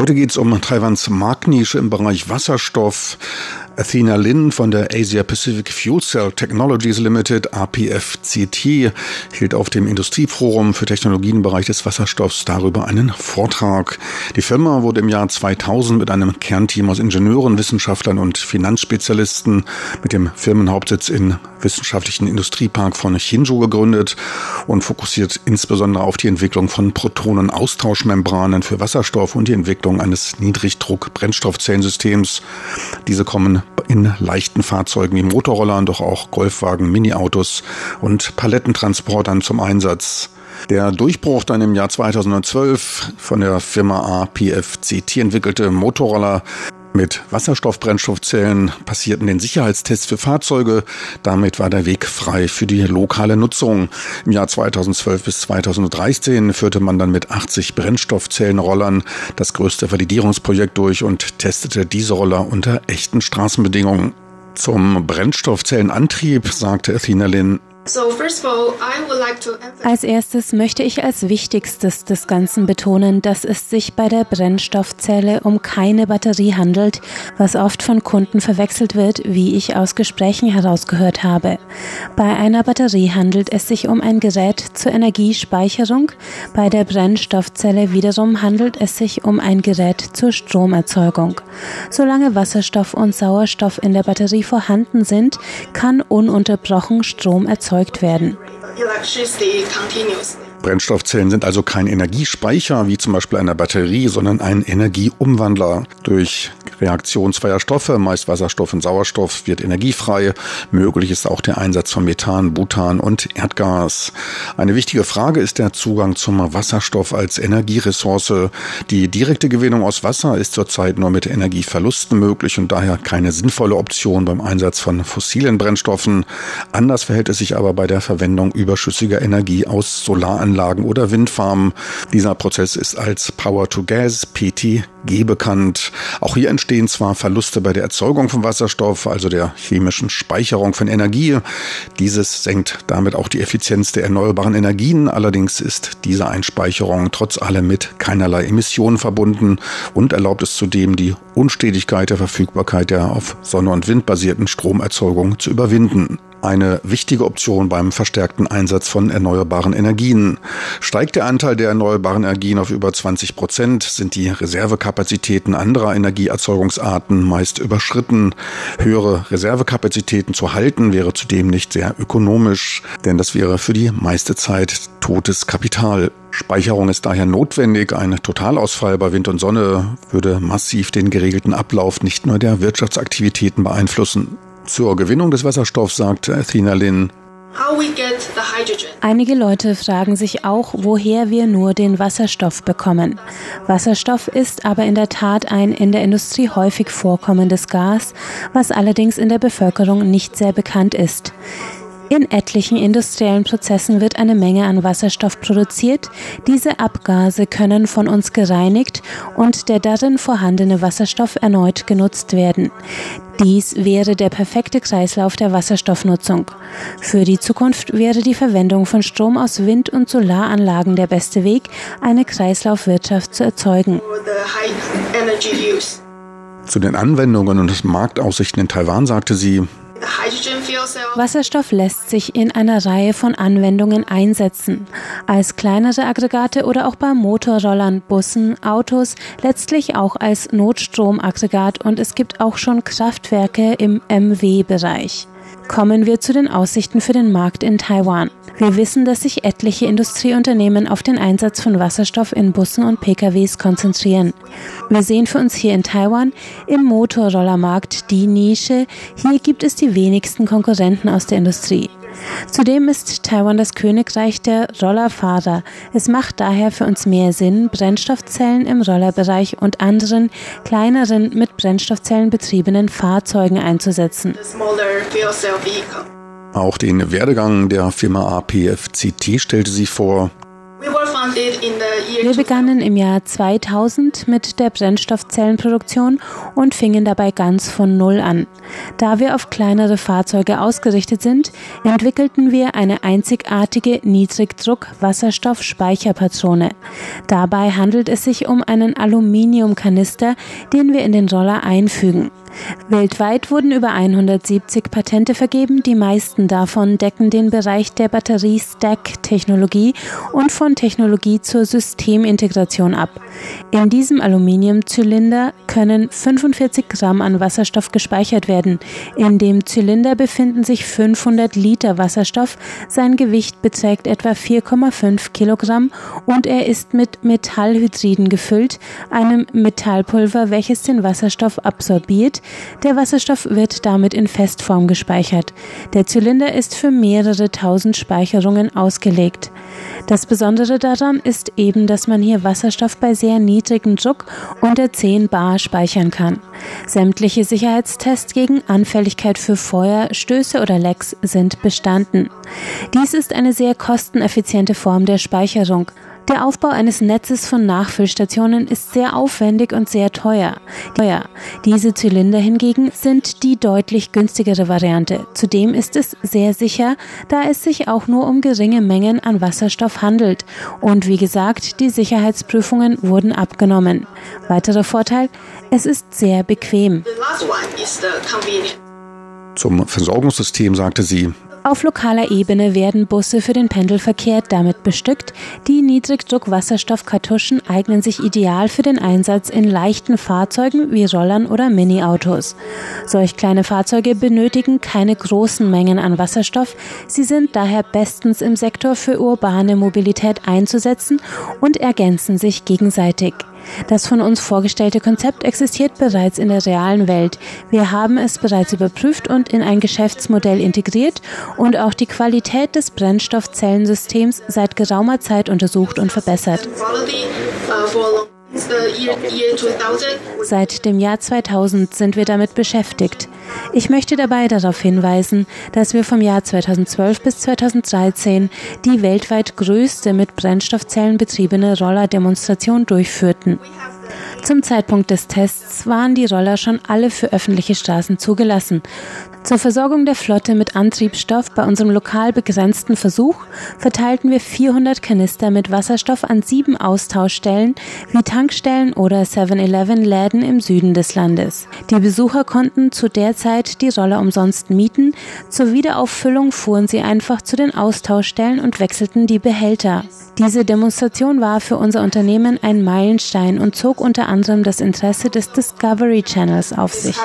Heute geht es um Taiwans Marktnische im Bereich Wasserstoff. Athena Lin von der Asia Pacific Fuel Cell Technologies Limited, APFCT, hielt auf dem Industrieforum für Technologien im Bereich des Wasserstoffs darüber einen Vortrag. Die Firma wurde im Jahr 2000 mit einem Kernteam aus Ingenieuren, Wissenschaftlern und Finanzspezialisten mit dem Firmenhauptsitz in wissenschaftlichen Industriepark von Hsinchu gegründet und fokussiert insbesondere auf die Entwicklung von Protonenaustauschmembranen für Wasserstoff und die Entwicklung eines Niedrigdruck-Brennstoffzellensystems. Diese kommen in leichten Fahrzeugen wie Motorrollern, doch auch Golfwagen, Mini-Autos und Palettentransportern zum Einsatz. Der Durchbruch dann im Jahr 2012 von der Firma APFCT entwickelte Motorroller mit Wasserstoffbrennstoffzellen passierten den Sicherheitstests für Fahrzeuge. Damit war der Weg frei für die lokale Nutzung. Im Jahr 2012 bis 2013 führte man dann mit 80 Brennstoffzellenrollern das größte Validierungsprojekt durch und testete diese Roller unter echten Straßenbedingungen. Zum Brennstoffzellenantrieb sagte Athena Lynn, als erstes möchte ich als Wichtigstes des Ganzen betonen, dass es sich bei der Brennstoffzelle um keine Batterie handelt, was oft von Kunden verwechselt wird, wie ich aus Gesprächen herausgehört habe. Bei einer Batterie handelt es sich um ein Gerät zur Energiespeicherung, bei der Brennstoffzelle wiederum handelt es sich um ein Gerät zur Stromerzeugung. Solange Wasserstoff und Sauerstoff in der Batterie vorhanden sind, kann ununterbrochen Strom erzeugt erzeugt werden. Brennstoffzellen sind also kein Energiespeicher wie zum Beispiel einer Batterie, sondern ein Energieumwandler. Durch Reaktion zweier Stoffe, meist Wasserstoff und Sauerstoff, wird energiefrei. Möglich ist auch der Einsatz von Methan, Butan und Erdgas. Eine wichtige Frage ist der Zugang zum Wasserstoff als Energieressource. Die direkte Gewinnung aus Wasser ist zurzeit nur mit Energieverlusten möglich und daher keine sinnvolle Option beim Einsatz von fossilen Brennstoffen. Anders verhält es sich aber bei der Verwendung überschüssiger Energie aus Solaranlagen oder Windfarmen. Dieser Prozess ist als Power to Gas, PTG bekannt. Auch hier entstehen zwar Verluste bei der Erzeugung von Wasserstoff, also der chemischen Speicherung von Energie. Dieses senkt damit auch die Effizienz der erneuerbaren Energien. Allerdings ist diese Einspeicherung trotz allem mit keinerlei Emissionen verbunden und erlaubt es zudem, die Unstetigkeit der Verfügbarkeit der auf Sonne und Wind basierten Stromerzeugung zu überwinden eine wichtige Option beim verstärkten Einsatz von erneuerbaren Energien. Steigt der Anteil der erneuerbaren Energien auf über 20 Prozent, sind die Reservekapazitäten anderer Energieerzeugungsarten meist überschritten. Höhere Reservekapazitäten zu halten wäre zudem nicht sehr ökonomisch, denn das wäre für die meiste Zeit totes Kapital. Speicherung ist daher notwendig. Ein Totalausfall bei Wind und Sonne würde massiv den geregelten Ablauf nicht nur der Wirtschaftsaktivitäten beeinflussen. Zur Gewinnung des Wasserstoffs sagt Athena Lynn, Einige Leute fragen sich auch, woher wir nur den Wasserstoff bekommen. Wasserstoff ist aber in der Tat ein in der Industrie häufig vorkommendes Gas, was allerdings in der Bevölkerung nicht sehr bekannt ist. In etlichen industriellen Prozessen wird eine Menge an Wasserstoff produziert. Diese Abgase können von uns gereinigt und der darin vorhandene Wasserstoff erneut genutzt werden. Dies wäre der perfekte Kreislauf der Wasserstoffnutzung. Für die Zukunft wäre die Verwendung von Strom aus Wind- und Solaranlagen der beste Weg, eine Kreislaufwirtschaft zu erzeugen. Zu den Anwendungen und Marktaussichten in Taiwan sagte sie, Wasserstoff lässt sich in einer Reihe von Anwendungen einsetzen. Als kleinere Aggregate oder auch bei Motorrollern, Bussen, Autos, letztlich auch als Notstromaggregat und es gibt auch schon Kraftwerke im MW-Bereich. Kommen wir zu den Aussichten für den Markt in Taiwan. Wir wissen, dass sich etliche Industrieunternehmen auf den Einsatz von Wasserstoff in Bussen und PKWs konzentrieren. Wir sehen für uns hier in Taiwan im Motorrollermarkt die Nische. Hier gibt es die wenigsten Konkurrenten aus der Industrie. Zudem ist Taiwan das Königreich der Rollerfahrer. Es macht daher für uns mehr Sinn, Brennstoffzellen im Rollerbereich und anderen kleineren mit Brennstoffzellen betriebenen Fahrzeugen einzusetzen. Auch den Werdegang der Firma APFCT stellte sie vor. Wir begannen im Jahr 2000 mit der Brennstoffzellenproduktion und fingen dabei ganz von Null an. Da wir auf kleinere Fahrzeuge ausgerichtet sind, entwickelten wir eine einzigartige Niedrigdruck-Wasserstoff-Speicherpatrone. Dabei handelt es sich um einen Aluminiumkanister, den wir in den Roller einfügen. Weltweit wurden über 170 Patente vergeben, die meisten davon decken den Bereich der Batterie-Stack-Technologie und von Technologie zur Systemintegration ab. In diesem Aluminiumzylinder können 45 Gramm an Wasserstoff gespeichert werden. In dem Zylinder befinden sich 500 Liter Wasserstoff, sein Gewicht beträgt etwa 4,5 Kilogramm und er ist mit Metallhydriden gefüllt, einem Metallpulver, welches den Wasserstoff absorbiert der Wasserstoff wird damit in Festform gespeichert. Der Zylinder ist für mehrere tausend Speicherungen ausgelegt. Das Besondere daran ist eben, dass man hier Wasserstoff bei sehr niedrigem Druck unter 10 bar speichern kann. Sämtliche Sicherheitstests gegen Anfälligkeit für Feuer, Stöße oder Lecks sind bestanden. Dies ist eine sehr kosteneffiziente Form der Speicherung. Der Aufbau eines Netzes von Nachfüllstationen ist sehr aufwendig und sehr teuer. Diese Zylinder hingegen sind die deutlich günstigere Variante. Zudem ist es sehr sicher, da es sich auch nur um geringe Mengen an Wasserstoff handelt. Und wie gesagt, die Sicherheitsprüfungen wurden abgenommen. Weiterer Vorteil, es ist sehr bequem. Zum Versorgungssystem sagte sie, auf lokaler Ebene werden Busse für den Pendelverkehr damit bestückt. Die Niedrigdruck-Wasserstoffkartuschen eignen sich ideal für den Einsatz in leichten Fahrzeugen wie Rollern oder Mini-Autos. Solch kleine Fahrzeuge benötigen keine großen Mengen an Wasserstoff. Sie sind daher bestens im Sektor für urbane Mobilität einzusetzen und ergänzen sich gegenseitig. Das von uns vorgestellte Konzept existiert bereits in der realen Welt. Wir haben es bereits überprüft und in ein Geschäftsmodell integriert und auch die Qualität des Brennstoffzellensystems seit geraumer Zeit untersucht und verbessert. Seit dem Jahr 2000 sind wir damit beschäftigt. Ich möchte dabei darauf hinweisen, dass wir vom Jahr 2012 bis 2013 die weltweit größte mit Brennstoffzellen betriebene Rollerdemonstration durchführten. Zum Zeitpunkt des Tests waren die Roller schon alle für öffentliche Straßen zugelassen. Zur Versorgung der Flotte mit Antriebsstoff bei unserem lokal begrenzten Versuch verteilten wir 400 Kanister mit Wasserstoff an sieben Austauschstellen wie Tankstellen oder 7-Eleven-Läden im Süden des Landes. Die Besucher konnten zu der Zeit die Roller umsonst mieten. Zur Wiederauffüllung fuhren sie einfach zu den Austauschstellen und wechselten die Behälter. Diese Demonstration war für unser Unternehmen ein Meilenstein und zog unter anderem das Interesse des Discovery Channels auf sich.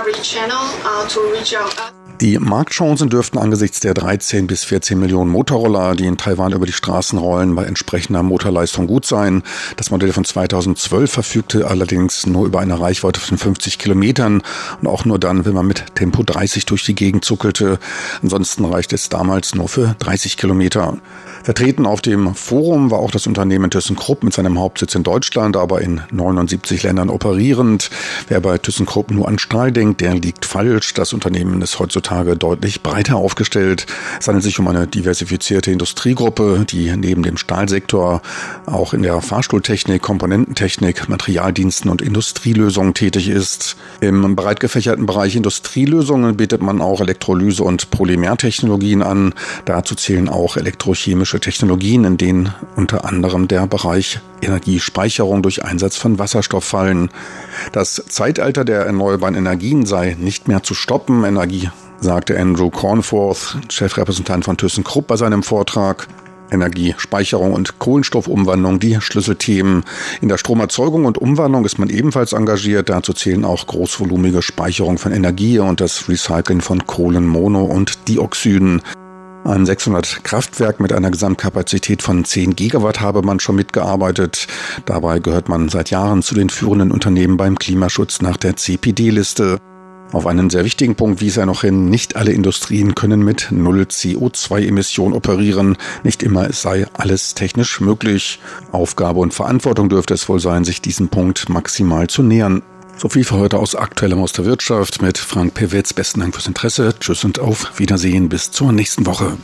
Die Marktchancen dürften angesichts der 13 bis 14 Millionen Motorroller, die in Taiwan über die Straßen rollen, bei entsprechender Motorleistung gut sein. Das Modell von 2012 verfügte allerdings nur über eine Reichweite von 50 Kilometern und auch nur dann, wenn man mit Tempo 30 durch die Gegend zuckelte. Ansonsten reichte es damals nur für 30 Kilometer. Vertreten auf dem Forum war auch das Unternehmen ThyssenKrupp mit seinem Hauptsitz in Deutschland, aber in 79 Ländern operierend. Wer bei ThyssenKrupp nur an Stahl denkt, der liegt falsch. Das Unternehmen ist heutzutage deutlich breiter aufgestellt. Es handelt sich um eine diversifizierte Industriegruppe, die neben dem Stahlsektor auch in der Fahrstuhltechnik, Komponententechnik, Materialdiensten und Industrielösungen tätig ist. Im breit gefächerten Bereich Industrielösungen bietet man auch Elektrolyse und Polymertechnologien an. Dazu zählen auch elektrochemische Technologien, in denen unter anderem der Bereich Energiespeicherung durch Einsatz von Wasserstoff fallen. Das Zeitalter der erneuerbaren Energien sei nicht mehr zu stoppen. Energie, sagte Andrew Cornforth, Chefrepräsentant von ThyssenKrupp bei seinem Vortrag. Energiespeicherung und Kohlenstoffumwandlung, die Schlüsselthemen. In der Stromerzeugung und Umwandlung ist man ebenfalls engagiert. Dazu zählen auch großvolumige Speicherung von Energie und das Recyceln von Kohlenmono- und Dioxiden. Ein 600 Kraftwerk mit einer Gesamtkapazität von 10 Gigawatt habe man schon mitgearbeitet. Dabei gehört man seit Jahren zu den führenden Unternehmen beim Klimaschutz nach der CPD-Liste. Auf einen sehr wichtigen Punkt wies er noch hin, nicht alle Industrien können mit Null CO2-Emissionen operieren. Nicht immer sei alles technisch möglich. Aufgabe und Verantwortung dürfte es wohl sein, sich diesem Punkt maximal zu nähern. So viel für heute aus Aktuellem aus der Wirtschaft mit Frank Pewitz. Besten Dank fürs Interesse. Tschüss und auf Wiedersehen. Bis zur nächsten Woche.